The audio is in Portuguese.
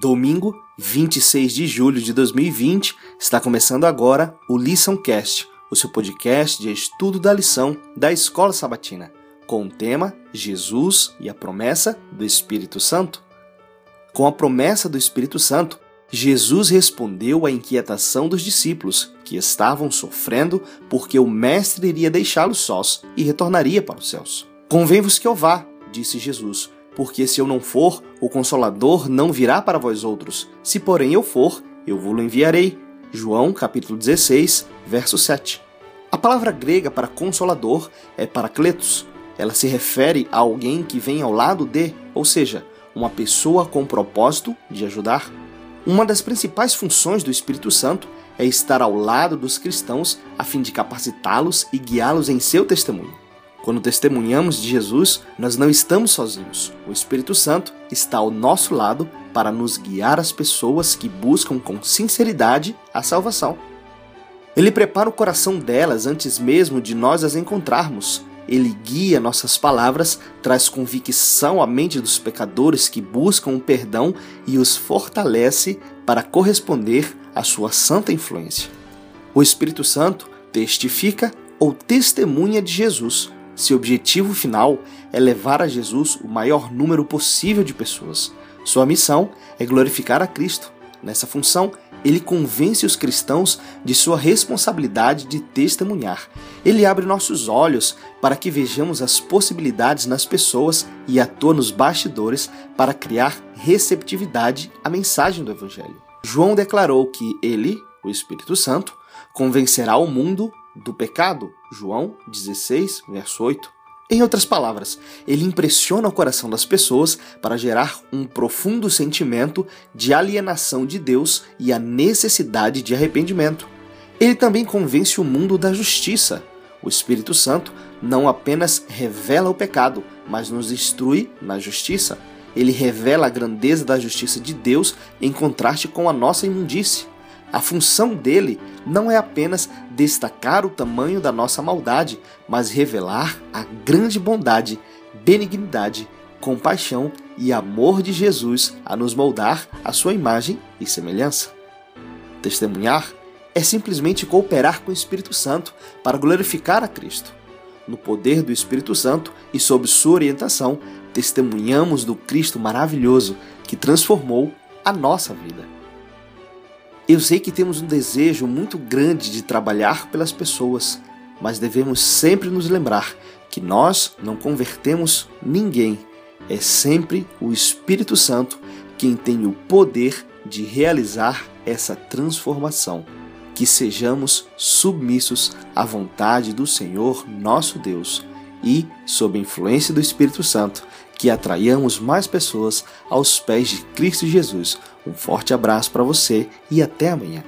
Domingo, 26 de julho de 2020, está começando agora o LiçãoCast, o seu podcast de estudo da lição da Escola Sabatina, com o tema Jesus e a promessa do Espírito Santo. Com a promessa do Espírito Santo, Jesus respondeu à inquietação dos discípulos, que estavam sofrendo porque o Mestre iria deixá-los sós e retornaria para os céus. Convém-vos que eu vá, disse Jesus porque se eu não for, o Consolador não virá para vós outros. Se porém eu for, eu vou-lo enviarei. João capítulo 16, verso 7. A palavra grega para consolador é paracletos. Ela se refere a alguém que vem ao lado de, ou seja, uma pessoa com propósito de ajudar. Uma das principais funções do Espírito Santo é estar ao lado dos cristãos a fim de capacitá-los e guiá-los em seu testemunho. Quando testemunhamos de Jesus, nós não estamos sozinhos. O Espírito Santo está ao nosso lado para nos guiar as pessoas que buscam com sinceridade a salvação. Ele prepara o coração delas antes mesmo de nós as encontrarmos. Ele guia nossas palavras, traz convicção à mente dos pecadores que buscam o perdão e os fortalece para corresponder à sua santa influência. O Espírito Santo testifica ou testemunha de Jesus seu objetivo final é levar a Jesus o maior número possível de pessoas. Sua missão é glorificar a Cristo. Nessa função, ele convence os cristãos de sua responsabilidade de testemunhar. Ele abre nossos olhos para que vejamos as possibilidades nas pessoas e atua nos bastidores para criar receptividade à mensagem do Evangelho. João declarou que ele, o Espírito Santo, convencerá o mundo do pecado, João 16, verso 8. Em outras palavras, ele impressiona o coração das pessoas para gerar um profundo sentimento de alienação de Deus e a necessidade de arrependimento. Ele também convence o mundo da justiça. O Espírito Santo não apenas revela o pecado, mas nos instrui na justiça. Ele revela a grandeza da justiça de Deus em contraste com a nossa imundície. A função dele não é apenas destacar o tamanho da nossa maldade, mas revelar a grande bondade, benignidade, compaixão e amor de Jesus a nos moldar à sua imagem e semelhança. Testemunhar é simplesmente cooperar com o Espírito Santo para glorificar a Cristo. No poder do Espírito Santo e sob sua orientação, testemunhamos do Cristo maravilhoso que transformou a nossa vida. Eu sei que temos um desejo muito grande de trabalhar pelas pessoas, mas devemos sempre nos lembrar que nós não convertemos ninguém. É sempre o Espírito Santo quem tem o poder de realizar essa transformação. Que sejamos submissos à vontade do Senhor nosso Deus e, sob influência do Espírito Santo, que atraiamos mais pessoas aos pés de Cristo Jesus. Um forte abraço para você e até amanhã.